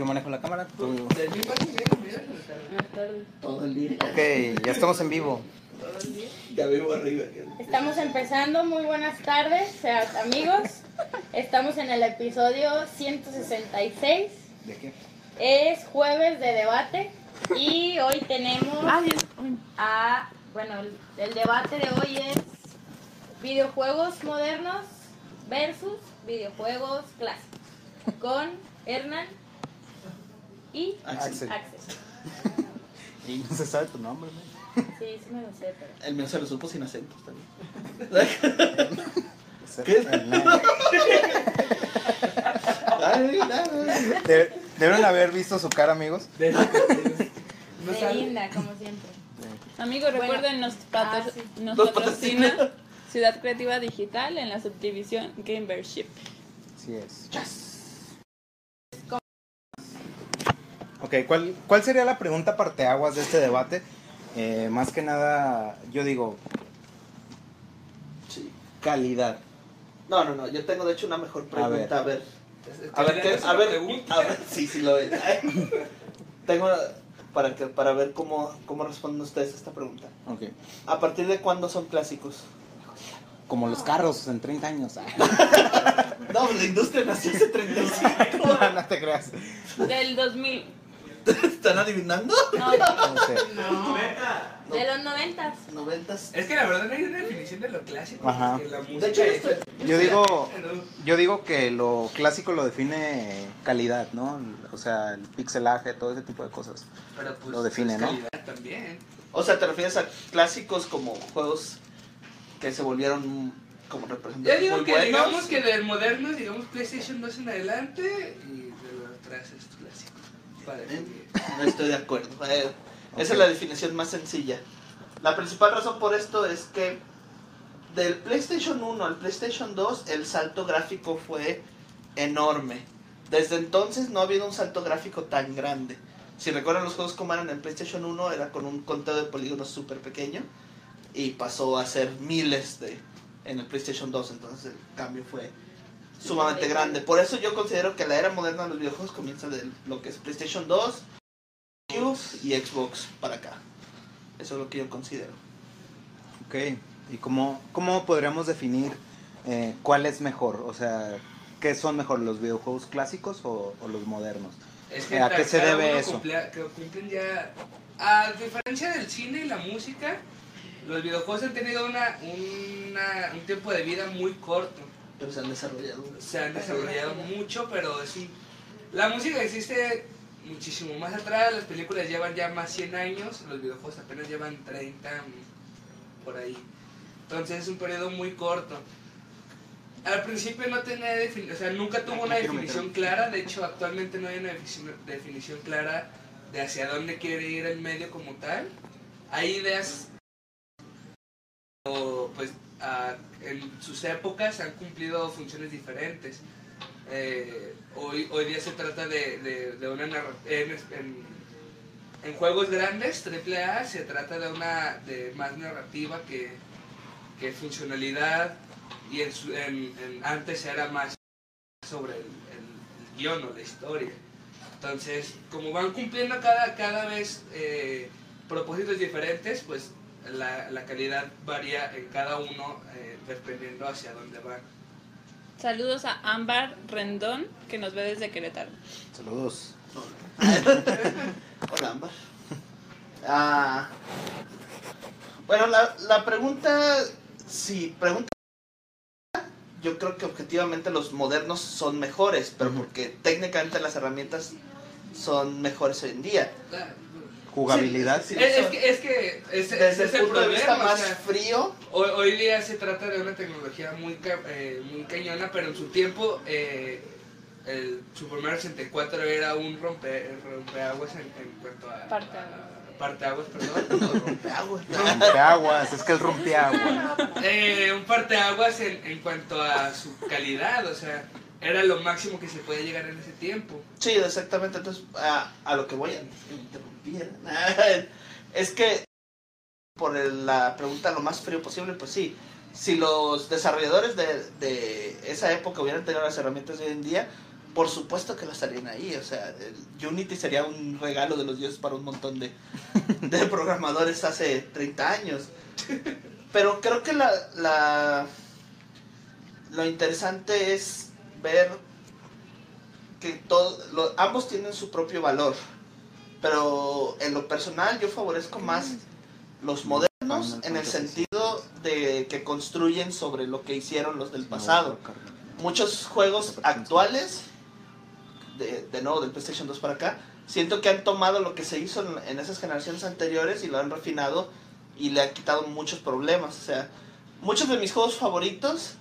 Yo manejo la cámara. tú-. Todo el día. Ok, ya estamos en vivo. todo el día. Ya vivo arriba. Estamos empezando, muy buenas tardes, amigos. Estamos en el episodio 166. ¿De qué? Es jueves de debate y hoy tenemos a, bueno, el, el debate de hoy es videojuegos modernos versus videojuegos clásicos con Hernán y Axel. Axel. Y no se sabe tu nombre, ¿no? Sí, sí me lo sé, pero... El mío se lo supo sin acentos también. ¿Qué? De- deben haber visto su cara, amigos. De- linda, como siempre. Amigos, Bueno. recuerden, nos, patro- Ah, sí. nos patrocina Ciudad Creativa Digital en la subdivisión Gamership. Así es. Ok, ¿cuál, ¿cuál sería la pregunta parteaguas de este debate? Eh, más que nada, yo digo, Sí. calidad. No, no, no. Yo tengo de hecho una mejor pregunta. A ver. A A ver, ¿qué? ¿es A ver, pregunta? a ver, sí, sí lo es. Tengo para que para ver cómo cómo responden ustedes a esta pregunta. Ok. ¿A partir de cuándo son clásicos? Como los carros en 30 años. No, la industria nació hace 35. no, no te creas. Del 2000. ¿Están adivinando? No, No sé. De los noventas. Noventas. Es que la verdad no hay una definición de lo clásico. Ajá. porque la música De hecho, es- esto- Yo digo, yo digo que lo clásico lo define calidad, ¿no? O sea, el pixelaje, todo ese tipo de cosas. pero pues Lo define, es ¿no? calidad también. O sea, ¿te refieres a clásicos como juegos que se volvieron como Yo representantes digo muy que buenos? digamos que del moderno, digamos PlayStation 2 en adelante y de lo atrás es clásico. Para Eh. No estoy de acuerdo. Eh, Esa es la definición más sencilla. La principal razón por esto es que del PlayStation 1 al PlayStation 2 el salto gráfico fue enorme. Desde entonces no ha habido un salto gráfico tan grande. Si recuerdan los juegos como eran en PlayStation 1 era con un conteo de polígonos súper pequeño y pasó a ser miles de en el PlayStation 2, entonces el cambio fue sumamente grande. Por eso yo considero que la era moderna de los videojuegos comienza de lo que es PlayStation 2, Cube y Xbox para acá. Eso es lo que yo considero. Ok. ¿Y cómo, cómo podríamos definir eh, cuál es mejor? O sea, ¿qué son mejor, los videojuegos clásicos o, o los modernos? Es ¿A qué se debe eso? cumple- que cumplen ya. A diferencia del cine y la música, los videojuegos han tenido una, una- un tiempo de vida muy corto. Pero se han desarrollado. Se han desarrollado mucho, pero es un- la música existe muchísimo más atrás. Las películas llevan ya más 100 años, los videojuegos apenas llevan 30 por ahí. Entonces es un periodo muy corto. Al principio no tenía definición, o sea, nunca tuvo una definición clara. De hecho, actualmente no hay una definición, definición clara de hacia dónde quiere ir el medio como tal. Hay ideas, o, pues, ah, en sus épocas han cumplido funciones diferentes. Eh, hoy, hoy día se trata de, de, de una. En, en- en juegos grandes, AAA, se trata de una de más narrativa que, que funcionalidad. Y en- en- antes era más sobre el, el- el guion o la historia. Entonces, como van cumpliendo cada, cada vez eh, propósitos diferentes, pues la, la calidad varía en cada uno eh, dependiendo hacia dónde van. Saludos a Ámbar Rendón, que nos ve desde Querétaro. Saludos. Hola, Ámbar. Ah, bueno, la, la pregunta, si pregunta, yo creo que objetivamente los modernos son mejores, pero porque técnicamente las herramientas son mejores hoy en día. Jugabilidad. Sí, Es, sí, es que, es que Desde es el punto de vista problema. o más sea, frío, hoy, hoy día se trata de una tecnología muy, ca- eh, muy cañona, pero en su tiempo eh, el Super Mario 64 era un rompe, rompeaguas en, en cuanto a Parteaguas. a- parteaguas, perdón. rompeaguas. Rompeaguas, es que el rompeaguas. Eh, un parteaguas en, en cuanto a su calidad, o sea, era lo máximo que se podía llegar en ese tiempo. Sí, exactamente. Entonces, a, a lo que voy a interrumpir. Es que, por el- la pregunta lo más frío posible, pues sí. Si los desarrolladores de, de esa época hubieran tenido las herramientas de hoy en día, por supuesto que las harían ahí. O sea, el Unity sería un regalo de los dioses para un montón de, de programadores hace 30 años. Pero creo que la, la lo interesante es ver que todo, lo- ambos tienen su propio valor. Pero en lo personal yo favorezco más los modernos en el sentido de que construyen sobre lo que hicieron los del pasado. Muchos juegos actuales, de, de nuevo del PlayStation 2 para acá, siento que han tomado lo que se hizo en, en esas generaciones anteriores y lo han refinado y le han quitado muchos problemas. O sea, muchos de mis juegos favoritos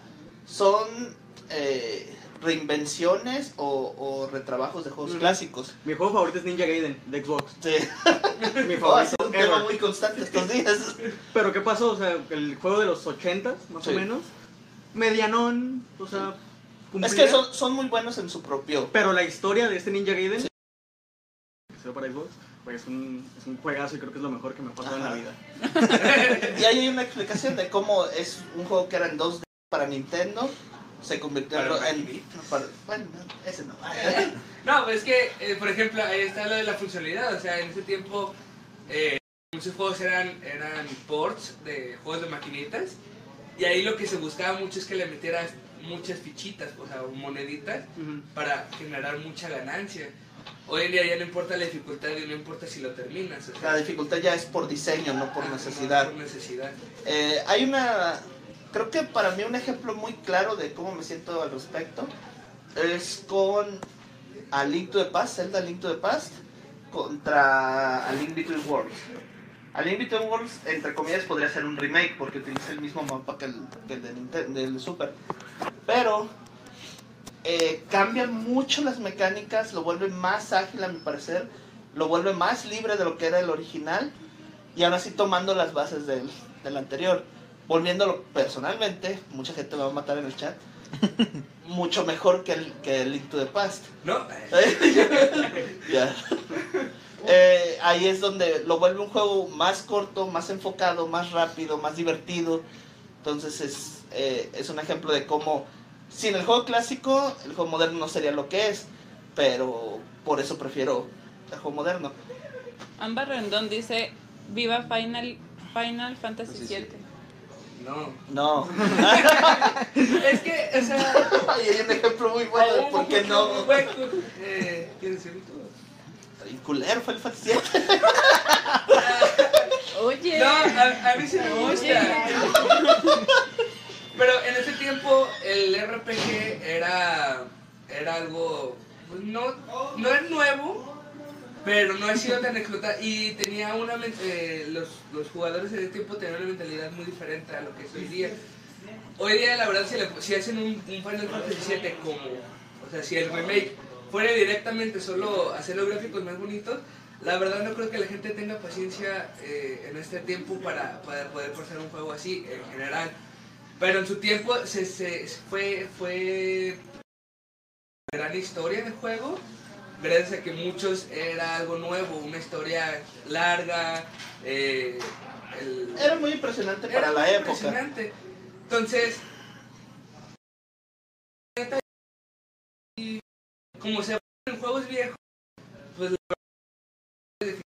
son eh, reinvenciones o, o retrabajos de juegos Ujú. clásicos. Mi juego favorito es Ninja Gaiden de Xbox. Sí. Mi Oh, favorito. sido un ever. tema muy constante estos días. Pero ¿qué pasó? O sea, el juego de los 80 más Sí. o menos. Medianón, o sea, Es que son, son muy buenos en su propio. Pero la historia de este Ninja Gaiden, que salió para Xbox, pues es un, es un juegazo y creo que es lo mejor que me ha pasado en la vida. Y ahí hay una explicación de cómo es un juego que era en 2D para Nintendo. Se convirtió en- Para bueno, ese no. No, pues es que, eh, por ejemplo, ahí está lo de la funcionalidad. O sea, en ese tiempo eh, muchos juegos eran, eran ports de juegos de maquinitas. Y ahí lo que se buscaba mucho es que le metieras muchas fichitas, o sea, moneditas, para generar mucha ganancia. Hoy en día ya no importa la dificultad y no importa si lo terminas. O sea, La dificultad ya es por diseño, no por necesidad. Por necesidad. Eh, hay una. Creo que para mí un ejemplo muy claro de cómo me siento al respecto es con A Link to the Past, Zelda Link to the Past, contra A Link Between Worlds. A Link Between Worlds, entre comillas, podría ser un remake porque utiliza el mismo mapa que el, de Ninten- del Super. Pero eh, cambian mucho las mecánicas, lo vuelve más ágil a mi parecer, lo vuelve más libre de lo que era el original y aún así tomando las bases del, del anterior. Volviéndolo personalmente, mucha gente me va a matar en el chat, mucho mejor que el, que el Link to the Past. ¿No? Ya. Eh, ahí es donde lo vuelve un juego más corto, más enfocado, más rápido, más divertido. Entonces es, eh, es un ejemplo de cómo, sin el juego clásico, el juego moderno no sería lo que es, pero por eso prefiero el juego moderno. Amber Rendón dice, viva Final, Final Fantasy Sí, sí. VII. No. No. Es que, o sea... Ay, hay un ejemplo muy bueno de por qué no. Eh, ¿Quieres decirlo tú? El culero fue el VII. Oye. No, a, a mí sí me gusta. Pero en ese tiempo el RPG era, era algo, pues, no, no es nuevo, pero no ha sido tan explotado. Y tenía una, eh, los, los jugadores en ese tiempo tenían una mentalidad muy diferente a lo que es hoy día. Hoy día la verdad si, le- si hacen un, un Final Fantasy VII como, o sea, si el remake fuera directamente solo hacer los gráficos más bonitos, la verdad no creo que la gente tenga paciencia eh, en este tiempo para, para poder pasar un juego así en general. Pero en su tiempo se, se- fue, fue gran historia de juego, gracias a que muchos era algo nuevo, una historia larga. eh, el- Era muy impresionante para era la muy época. impresionante. Entonces, como se en juegos viejos, pues la verdad es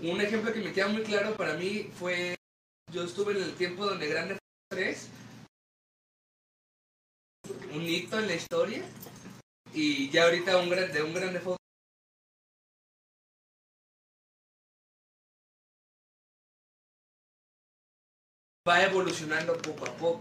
que- un ejemplo que me queda muy claro para mí fue yo estuve en el tiempo donde Grande 3 un hito en la historia y ya ahorita un gran, de un gran grande va evolucionando poco a poco.